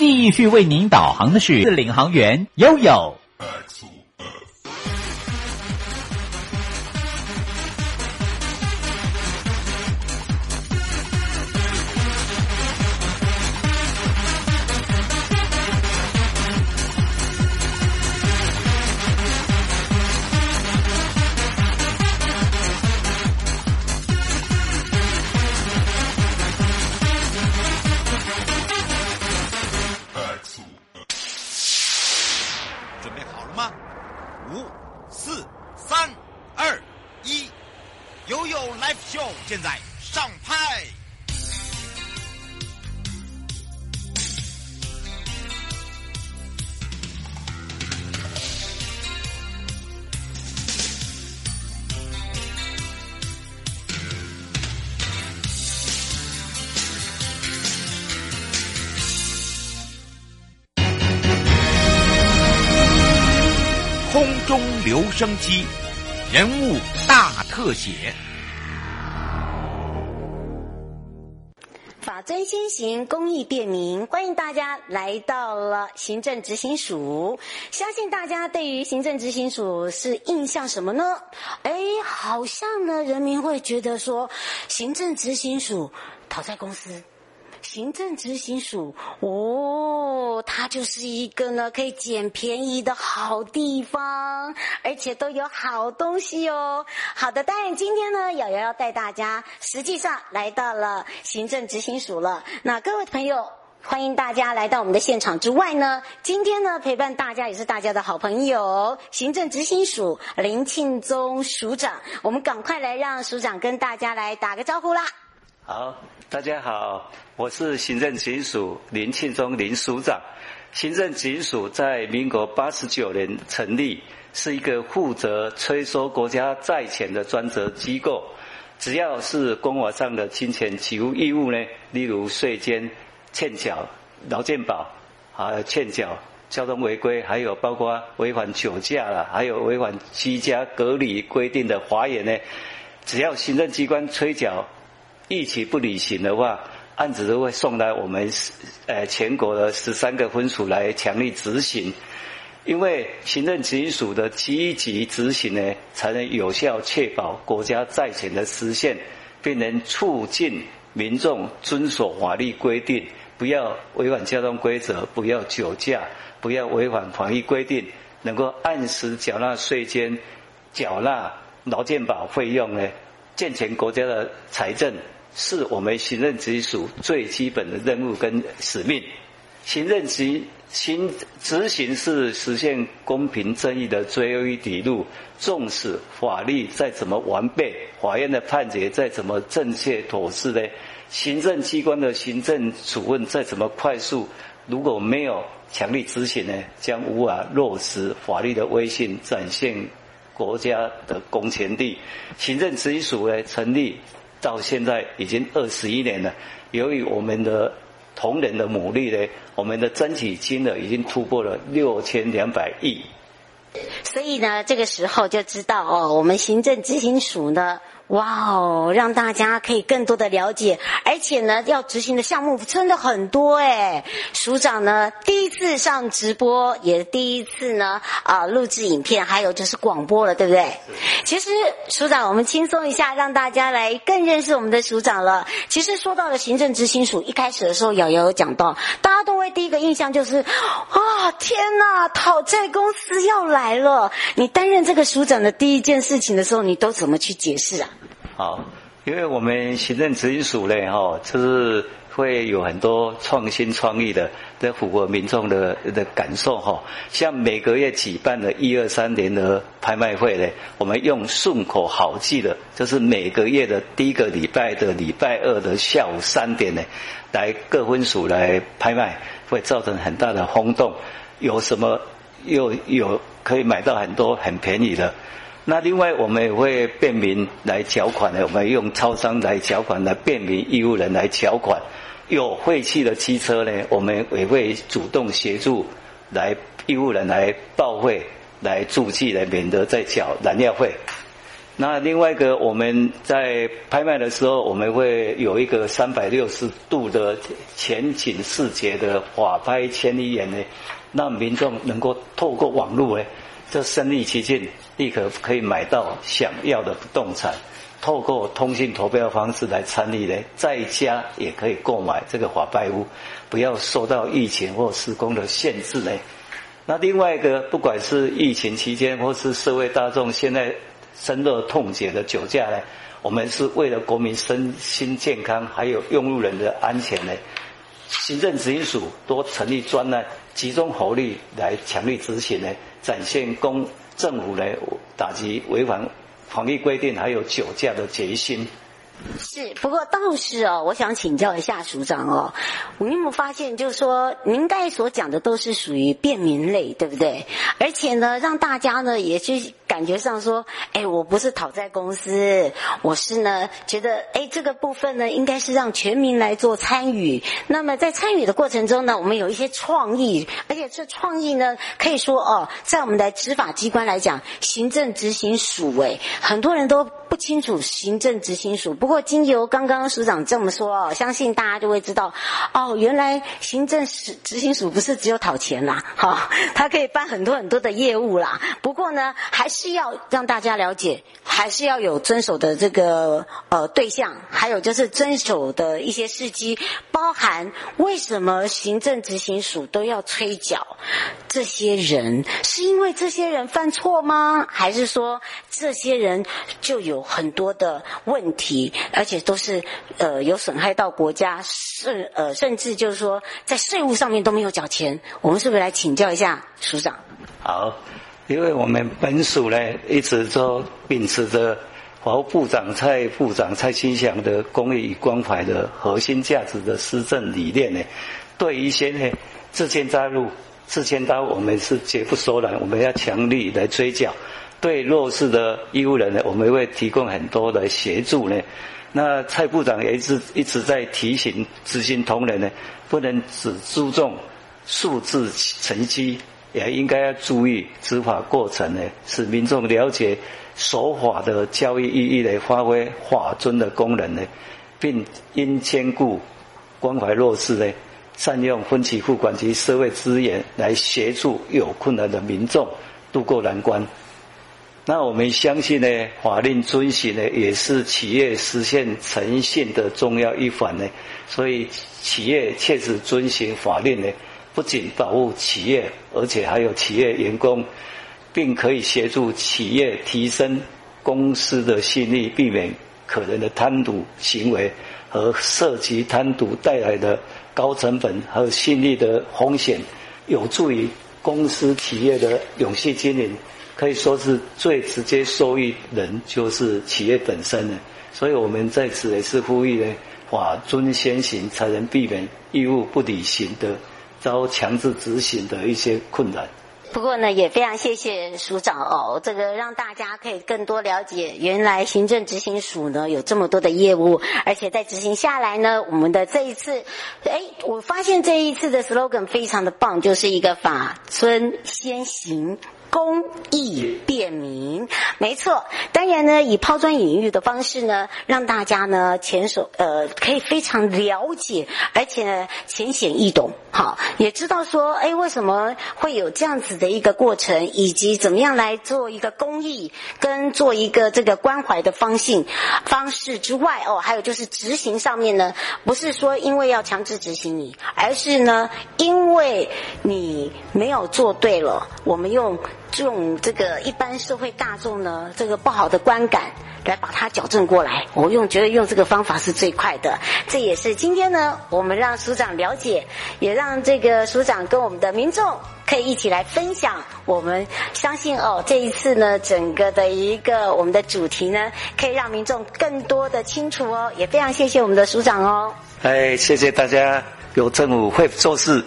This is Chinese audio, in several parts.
继续为您导航的是领航员悠悠。留声机，人物大特写。法尊先行，公益便民。欢迎大家来到了行政执行署。相信大家对于行政执行署是印象什么呢？哎，好像呢，人民会觉得说，行政执行署讨债公司。行政执行署哦，它就是一个呢可以捡便宜的好地方，而且都有好东西哦。好的，当然今天呢，瑶瑶要带大家实际上来到了行政执行署了。那各位朋友，欢迎大家来到我们的现场之外呢，今天呢陪伴大家也是大家的好朋友，行政执行署林庆宗署长。我们赶快来让署长跟大家来打个招呼啦。好，大家好，我是行政警署林庆宗林署长。行政警署在民国八十九年成立，是一个负责催收国家债权的专责机构。只要是公法上的金钱给付义务呢，例如税捐、欠缴劳健保，还有欠缴交通违规，还有包括违反酒驾了，还有违反居家隔离规定的罚锾呢，只要行政机关催缴。逾期不履行的话，案子都会送来我们呃全国的十三个分署来强力执行。因为行政执行署的积极执行呢，才能有效确保国家债权的实现，并能促进民众遵守法律规定，不要违反交通规则，不要酒驾，不要违反防疫规定，能够按时缴纳税金、缴纳劳健保费用呢，健全国家的财政。是我们行政直属最基本的任务跟使命。行政执行执行是实现公平正义的最后一底路。纵使法律再怎么完备，法院的判决再怎么正确妥适呢？行政机关的行政处分再怎么快速，如果没有强力执行呢，将无法落实法律的威信，展现国家的公权力。行政执行署呢成立。到现在已经二十一年了，由于我们的同仁的努力呢，我们的争取金额已经突破了六千两百亿。所以呢，这个时候就知道哦，我们行政执行署呢。哇哦，让大家可以更多的了解，而且呢，要执行的项目真的很多哎。署长呢，第一次上直播，也第一次呢啊录制影片，还有就是广播了，对不对？其实署长，我们轻松一下，让大家来更认识我们的署长了。其实说到了行政执行署，一开始的时候，瑶瑶有讲到，大家都会第一个印象就是啊，天呐，讨债公司要来了。你担任这个署长的第一件事情的时候，你都怎么去解释啊？好，因为我们行政执行署呢，哈，就是会有很多创新创意的，在符合民众的的感受，哈。像每个月举办的一二三联合拍卖会呢，我们用顺口好记的，就是每个月的第一个礼拜的礼拜二的下午三点呢，来各分署来拍卖，会造成很大的轰动。有什么又有可以买到很多很便宜的。那另外，我们也会便民来缴款的，我们用超商来缴款，来便民义务人来缴款。有废弃的汽车呢，我们也会主动协助来义务人来报废、来注记，来免得再缴燃料费。那另外一个，我们在拍卖的时候，我们会有一个三百六十度的全景视觉的法拍千里眼呢，让民众能够透过网络呢，这身历其境，立刻可以买到想要的不动产。透过通信投标方式来参与呢，在家也可以购买这个法拍屋，不要受到疫情或施工的限制呢。那另外一个，不管是疫情期间或是社会大众现在。深恶痛绝的酒驾呢，我们是为了国民身心健康，还有用路人的安全呢。行政执行署多成立专案，集中火力来强力执行呢，展现公政府来打击违反防疫规定还有酒驾的决心。是，不过倒是哦，我想请教一下署长哦，我有没有发现，就是说您刚才所讲的都是属于便民类，对不对？而且呢，让大家呢也去感觉上说，哎，我不是讨债公司，我是呢觉得，哎，这个部分呢应该是让全民来做参与。那么在参与的过程中呢，我们有一些创意，而且这创意呢可以说哦，在我们的执法机关来讲，行政执行署，哎，很多人都不清楚行政执行署不。过，经由刚刚署长这么说哦，相信大家就会知道哦，原来行政执执行署不是只有讨钱啦，哈、哦，它可以办很多很多的业务啦。不过呢，还是要让大家了解，还是要有遵守的这个呃对象，还有就是遵守的一些事迹，包含为什么行政执行署都要催缴这些人，是因为这些人犯错吗？还是说这些人就有很多的问题？而且都是呃有损害到国家，甚呃甚至就是说在税务上面都没有缴钱，我们是不是来请教一下署长？好，因为我们本署呢一直都秉持着法务部长蔡部长蔡清祥的公益与关怀的核心价值的施政理念呢，对一些呢自签加入自签加入我们是绝不手软，我们要强力来追缴。对弱势的义务人呢，我们会提供很多的协助呢。那蔡部长也一直一直在提醒执行同仁呢，不能只注重数字成绩，也应该要注意执法过程呢，使民众了解守法的教育意义来发挥法尊的功能呢，并应兼顾关怀弱势呢，善用分期付款及社会资源来协助有困难的民众渡过难关。那我们相信呢，法令遵循呢，也是企业实现诚信的重要一环呢。所以，企业切实遵循法令呢，不仅保护企业，而且还有企业员工，并可以协助企业提升公司的信誉，避免可能的贪渎行为和涉及贪渎带来的高成本和信誉的风险，有助于公司企业的永续经营。可以说是最直接受益人就是企业本身了，所以我们在此也是呼吁呢，法遵先行，才能避免义务不履行的遭强制执行的一些困难。不过呢，也非常谢谢署长哦，这个让大家可以更多了解，原来行政执行署呢有这么多的业务，而且在执行下来呢，我们的这一次，哎，我发现这一次的 slogan 非常的棒，就是一个法遵先行。公益便民，没错。当然呢，以抛砖引玉的方式呢，让大家呢前手呃可以非常了解，而且呢浅显易懂，好，也知道说，哎，为什么会有这样子的一个过程，以及怎么样来做一个公益，跟做一个这个关怀的方性方式之外，哦，还有就是执行上面呢，不是说因为要强制执行你，而是呢，因为你没有做对了，我们用。用这个一般社会大众呢，这个不好的观感来把它矫正过来。我用觉得用这个方法是最快的。这也是今天呢，我们让署长了解，也让这个署长跟我们的民众可以一起来分享。我们相信哦，这一次呢，整个的一个我们的主题呢，可以让民众更多的清楚哦。也非常谢谢我们的署长哦。哎，谢谢大家，有政府会做事。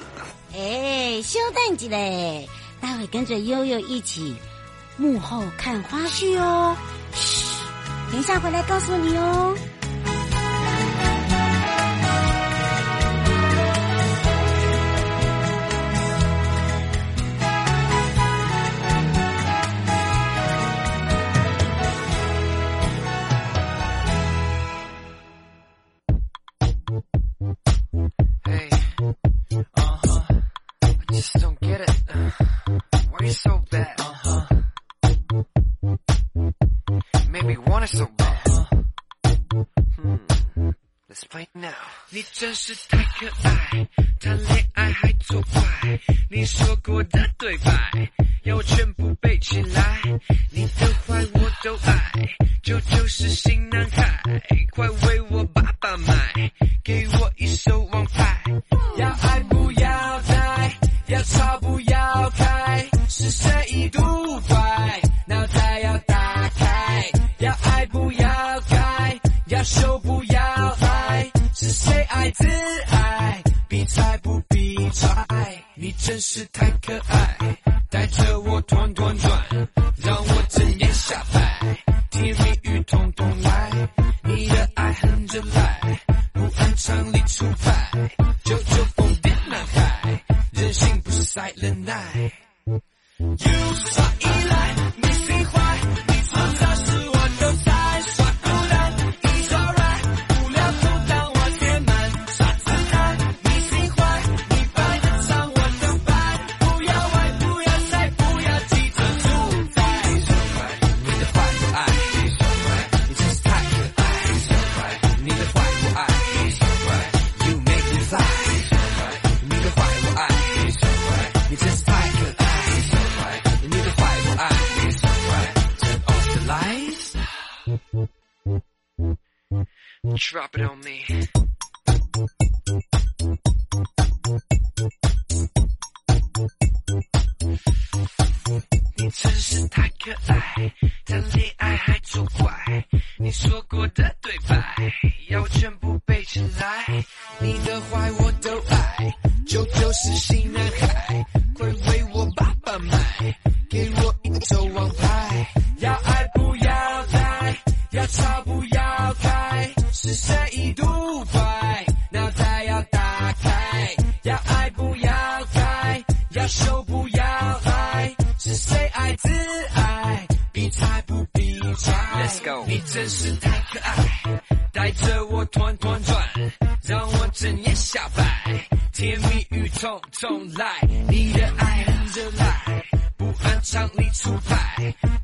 哎，稍等一下。待会跟着悠悠一起幕后看花絮哦，嘘，等一下回来告诉你哦。want it so bad. Uh-huh. Want it so bad. Hmm. Let's play now. 你真是太可爱，谈恋爱还作怪。你说过的对白，要我全部。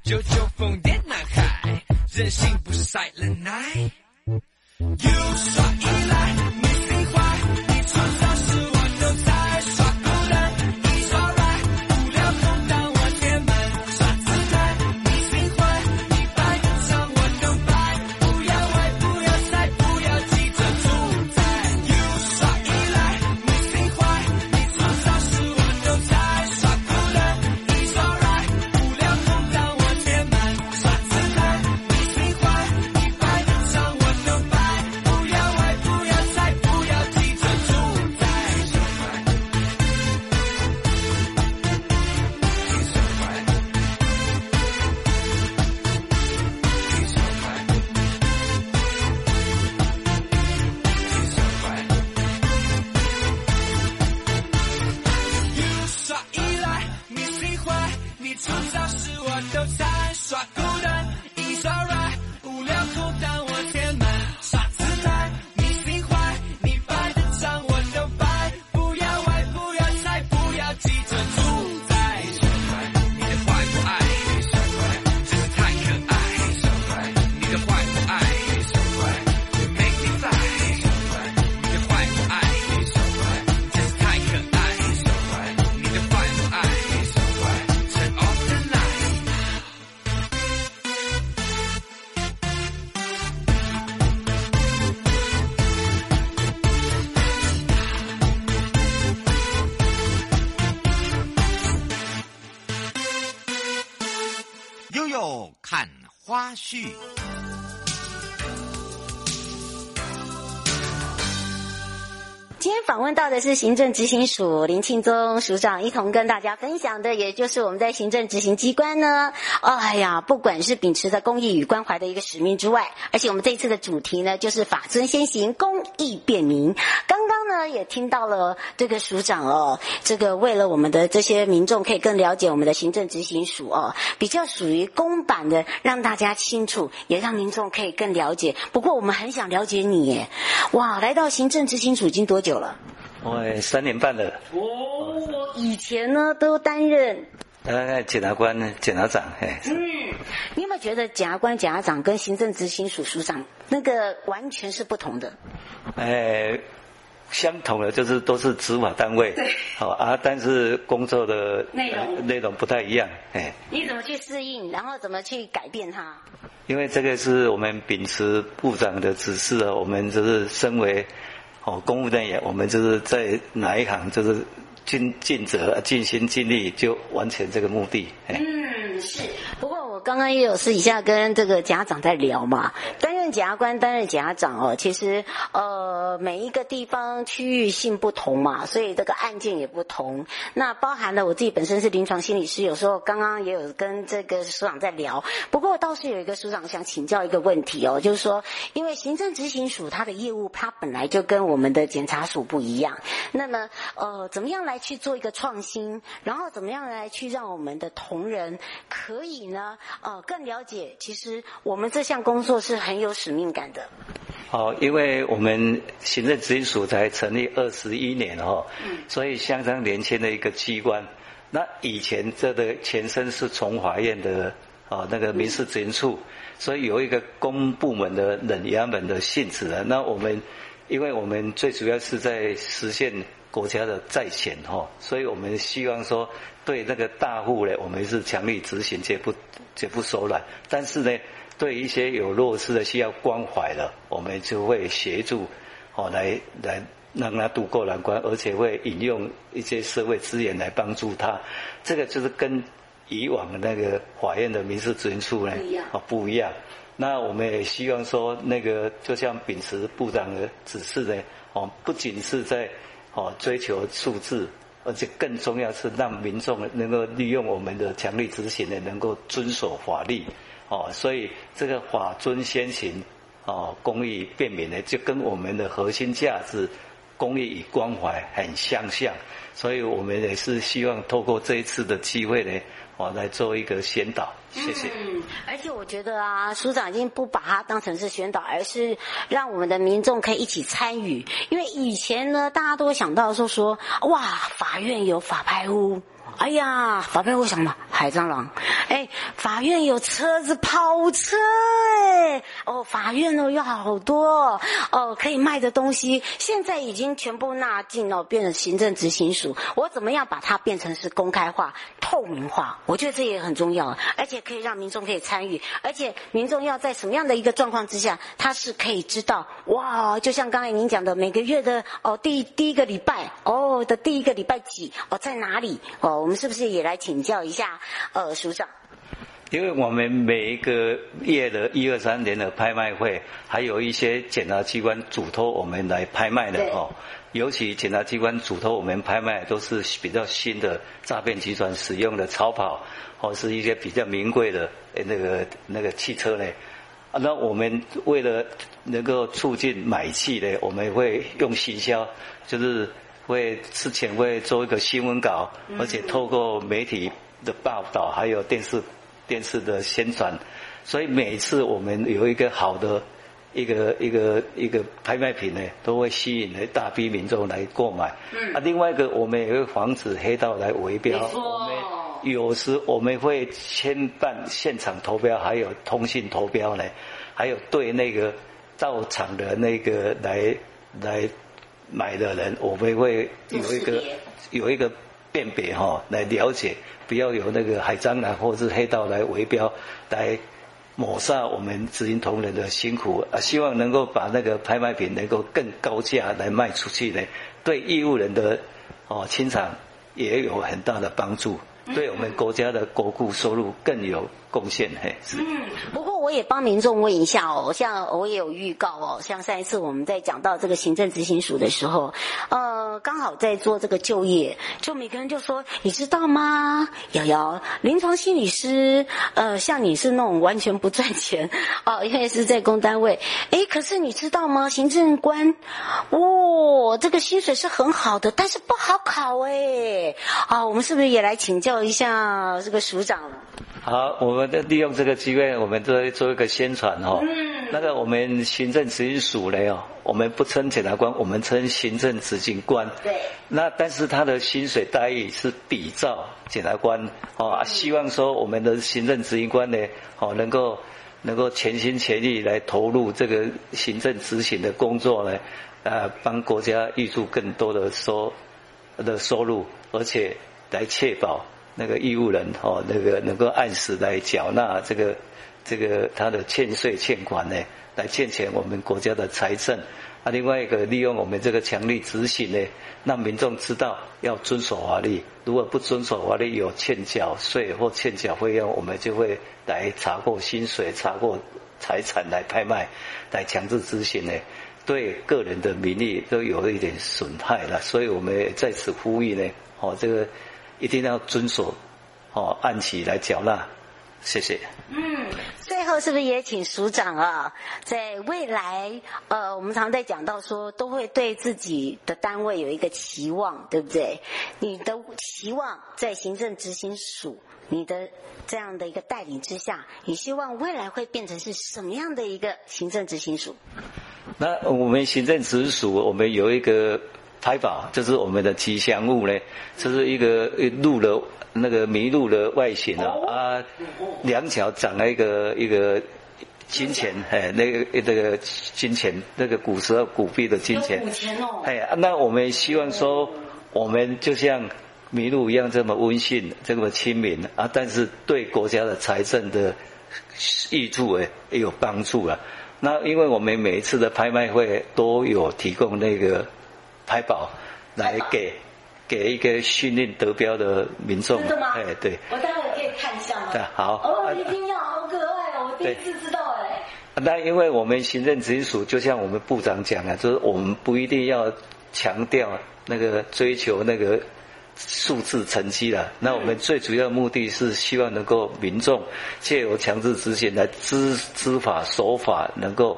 九九疯癫男孩，任性不晒了。耍依赖。又看花絮。今天访问到的是行政执行署林庆宗署长，一同跟大家分享的也就是我们在行政执行机关呢，哎呀，不管是秉持着公益与关怀的一个使命之外，而且我们这一次的主题呢，就是法尊先行，公益便民。刚刚呢也听到了这个署长哦，这个为了我们的这些民众可以更了解我们的行政执行署哦，比较属于公版的，让大家清楚，也让民众可以更了解。不过我们很想了解你耶，哇，来到行政执行署已经多久？久了？我，三年半了。哦，我以前呢都担任。呃，检察官、检察长，哎，嗯，你有没有觉得检察官、检察长跟行政执行署署长那个完全是不同的？哎，相同的就是都是执法单位，对，好啊，但是工作的内容、内容不太一样，哎，你怎么去适应，然后怎么去改变它？因为这个是我们秉持部长的指示啊，我们就是身为哦公务人员，我们就是在哪一行就是尽尽责、尽心尽力就完成这个目的。嗯，是。不过我刚刚也有私底下跟这个家长在聊嘛。担任检察官担任检察长哦，其实呃每一个地方区域性不同嘛，所以这个案件也不同。那包含了我自己本身是临床心理师，有时候刚刚也有跟这个署长在聊。不过倒是有一个署长想请教一个问题哦，就是说，因为行政执行署它的业务它本来就跟我们的检察署不一样，那么呃怎么样来去做一个创新，然后怎么样来去让我们的同仁可以呢呃更了解，其实我们这项工作是很有。使命感的，好，因为我们行政执行署才成立二十一年哈，嗯，所以相当年轻的一个机关。那以前这的前身是从法院的啊那个民事执行处，所以有一个公部门的冷衙门的性质的。那我们，因为我们最主要是在实现国家的债权哈，所以我们希望说对那个大户呢，我们是强力执行，绝不绝不手软。但是呢。对一些有弱势的需要关怀的，我们就会协助，哦，来来让他渡过难关，而且会引用一些社会资源来帮助他。这个就是跟以往的那个法院的民事执行处呢，哦不一样。那我们也希望说，那个就像秉持部长的指示呢，哦，不仅是在哦追求数字，而且更重要是让民众能够利用我们的强力执行呢，能够遵守法律。哦，所以这个法遵先行，哦，公益便民呢，就跟我们的核心价值公益与关怀很相像，所以我们也是希望透过这一次的机会呢，我，来做一个宣导，谢谢。嗯，而且我觉得啊，署长已经不把它当成是宣导，而是让我们的民众可以一起参与，因为以前呢，大家都会想到说说，哇，法院有法拍屋。哎呀，法拍屋想么，海蟑螂。哎，法院有车子跑车，哎，法院哦有好多哦可以卖的东西，现在已经全部纳进哦，变成行政执行署。我怎么样把它变成是公开化、透明化？我觉得这也很重要，而且可以让民众可以参与，而且民众要在什么样的一个状况之下，他是可以知道哇，就像刚才您讲的，每个月的哦第第一个礼拜哦的第一个礼拜几哦在哪里哦。我们是不是也来请教一下，呃，署长？因为我们每一个月的一二三年的拍卖会，还有一些检察机关嘱托我们来拍卖的哦。尤其检察机关嘱托我们拍卖，都是比较新的诈骗集团使用的超跑，或是一些比较名贵的那个那个汽车嘞。啊，那我们为了能够促进买气呢，我们会用行销，就是。会之前会做一个新闻稿，而且透过媒体的报道，还有电视电视的宣传，所以每次我们有一个好的一个一个一个拍卖品呢，都会吸引了大批民众来购买。嗯。啊，另外一个我们也会防止黑道来围标。有时我们会牵办现场投标，还有通信投标呢，还有对那个到场的那个来来。买的人，我们会有一个有一个辨别哈，来了解，不要有那个海蟑螂或是黑道来围标，来抹杀我们执行同仁的辛苦啊！希望能够把那个拍卖品能够更高价来卖出去呢，对义务人的哦清偿也有很大的帮助，对我们国家的国库收入更有贡献嘿。嗯，不过。我也帮民众问一下哦，像我也有预告哦，像上一次我们在讲到这个行政执行署的时候，呃，刚好在做这个就业，就每个人就说，你知道吗？瑶瑶，临床心理师，呃，像你是那种完全不赚钱哦，因为是在公单位，诶，可是你知道吗？行政官，哇、哦，这个薪水是很好的，但是不好考诶。啊、我们是不是也来请教一下这个署长？好，我们的利用这个机会，我们做做一个宣传哦。嗯。那个我们行政执行署呢哦，我们不称检察官，我们称行政执行官。对。那但是他的薪水待遇是比照检察官哦，希望说我们的行政执行官呢哦能够能够全心全意来投入这个行政执行的工作呢，呃，帮国家预祝更多的收的收入，而且来确保。那个义务人哦，那个能够按时来缴纳这个这个他的欠税欠款呢，来欠钱我们国家的财政。啊，另外一个利用我们这个强力执行呢，让民众知道要遵守法律。如果不遵守法律，有欠缴税或欠缴费用，我们就会来查扣薪水、查扣财产来拍卖，来强制执行呢，对个人的名誉都有一点损害了。所以我们在此呼吁呢，哦，这个。一定要遵守，哦，按期来缴纳，谢谢。嗯，最后是不是也请署长啊，在未来，呃，我们常在讲到说，都会对自己的单位有一个期望，对不对？你的期望在行政执行署，你的这样的一个带领之下，你希望未来会变成是什么样的一个行政执行署？那我们行政执行署，我们有一个。拍宝，这是我们的吉祥物呢，这是一个鹿的那个麋鹿的外形啊，啊，两脚长了一个一个金钱，哎，那个那个金钱，那个古时候古币的金钱，哎，那我们希望说，我们就像麋鹿一样这么温驯，这么亲民啊，但是对国家的财政的益处哎也有帮助啊。那因为我们每一次的拍卖会都有提供那个。拍宝来给给一个训练得标的民众，真的吗？哎，对。我待会可以看一下吗？对，好。哦，一定要，好可爱哦！我第一次知道哎。那因为我们行政执行署，就像我们部长讲啊，就是我们不一定要强调那个追求那个数字成绩了。那我们最主要的目的是希望能够民众借由强制执行来知知法守法，能够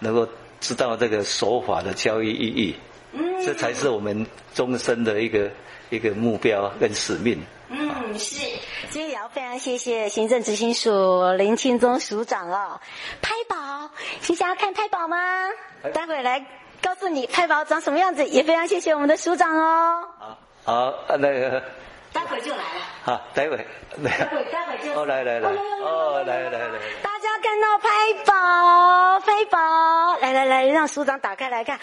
能够知道这个守法的教育意义。嗯，这才是我们终身的一个一个目标跟使命。嗯，是，今天也要非常谢谢行政执行署林庆忠署长哦。拍宝，你想要看拍宝吗？待会来告诉你拍宝长什么样子。也非常谢谢我们的署长哦。好，好，那个。待会就来了。好，待会。待会，待会就。哦，来来来。哦，来来来。大家看到拍宝，拍宝，来来来，让署长打开来看。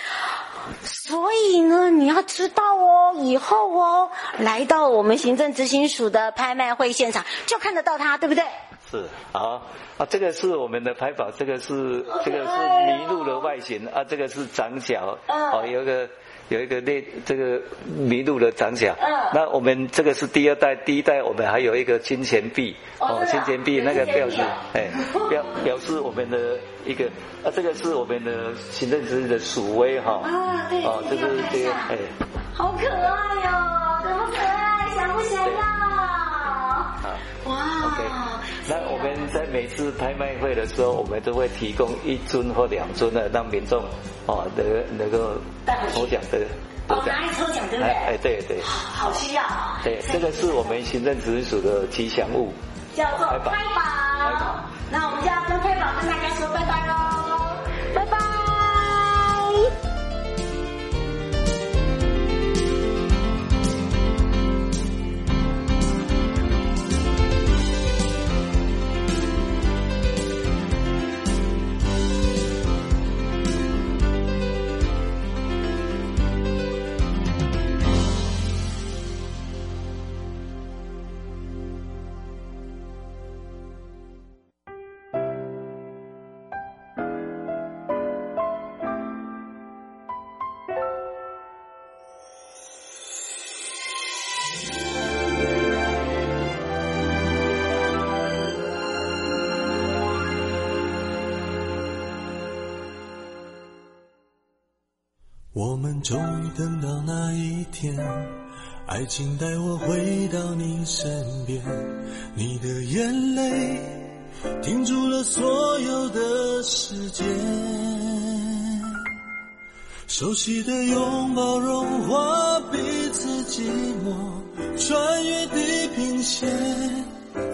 所以呢，你要知道哦，以后哦，来到我们行政执行署的拍卖会现场，就看得到它，对不对？是，啊啊，这个是我们的拍宝，这个是这个是麋鹿的外形啊，这个是长角，哦，有一个。有一个那这个麋鹿的长角，嗯，那我们这个是第二代，第一代我们还有一个金钱币，哦，金钱币那个表示，哎，表表示我们的一个，啊，这个是我们的行政执行的鼠威哈，啊，对，哦，这个这个，哎，好可爱哟，怎么可爱，想不想要？好，哇，OK，那我们在每次拍卖会的时候，我们都会提供一尊或两尊的，让民众。哦，能能够抽奖的，哦，拿来抽奖对不对？哎，对对。好需要。对，这个是我们行政直属的吉祥物，叫做。拍宝。那我们就要跟拍宝跟大家说拜拜喽，我们终于等到那一天，爱情带我回到你身边，你的眼泪停住了所有的时间，熟悉的拥抱融化彼此寂寞，穿越地平线，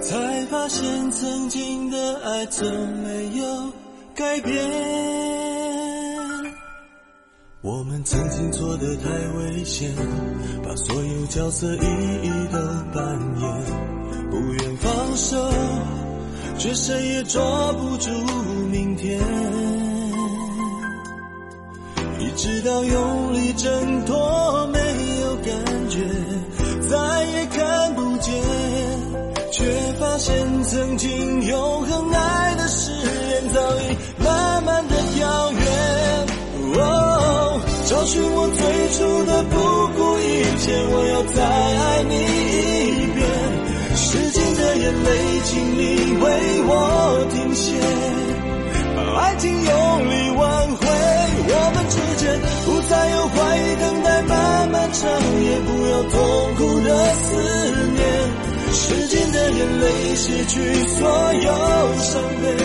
才发现曾经的爱总没有改变。我们曾经做的太危险，把所有角色一一都扮演，不愿放手，却谁也抓不住明天。一直到用力挣脱，哦，找寻我最初的不顾一切，我要再爱你一遍。时间的眼泪，请你为我停歇，把爱情用力挽回。我们之间不再有怀疑、等待、漫漫长夜，不要痛苦的思念。时间的眼泪，洗去所有伤悲。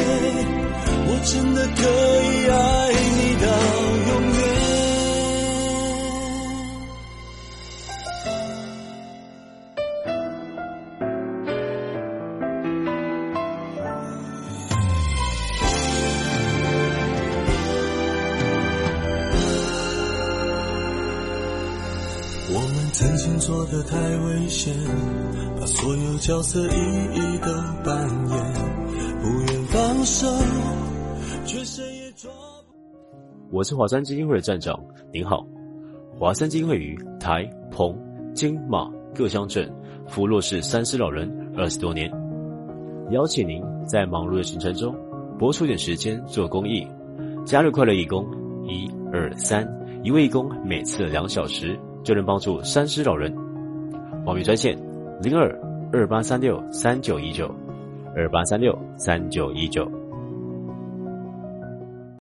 我真的可以爱你到做的太危险，把所有角色一一都扮演，不愿放手。却谁也抓不我是华山基金会的站长，您好。华山基金会于台、澎、金、马各乡镇扶弱势三失老人二十多年，邀请您在忙碌的行程中拨出点时间做公益，加入快乐义工一二三，一位义工每次两小时就能帮助三失老人。报名专线零二二八三六三九一九二八三六三九一九。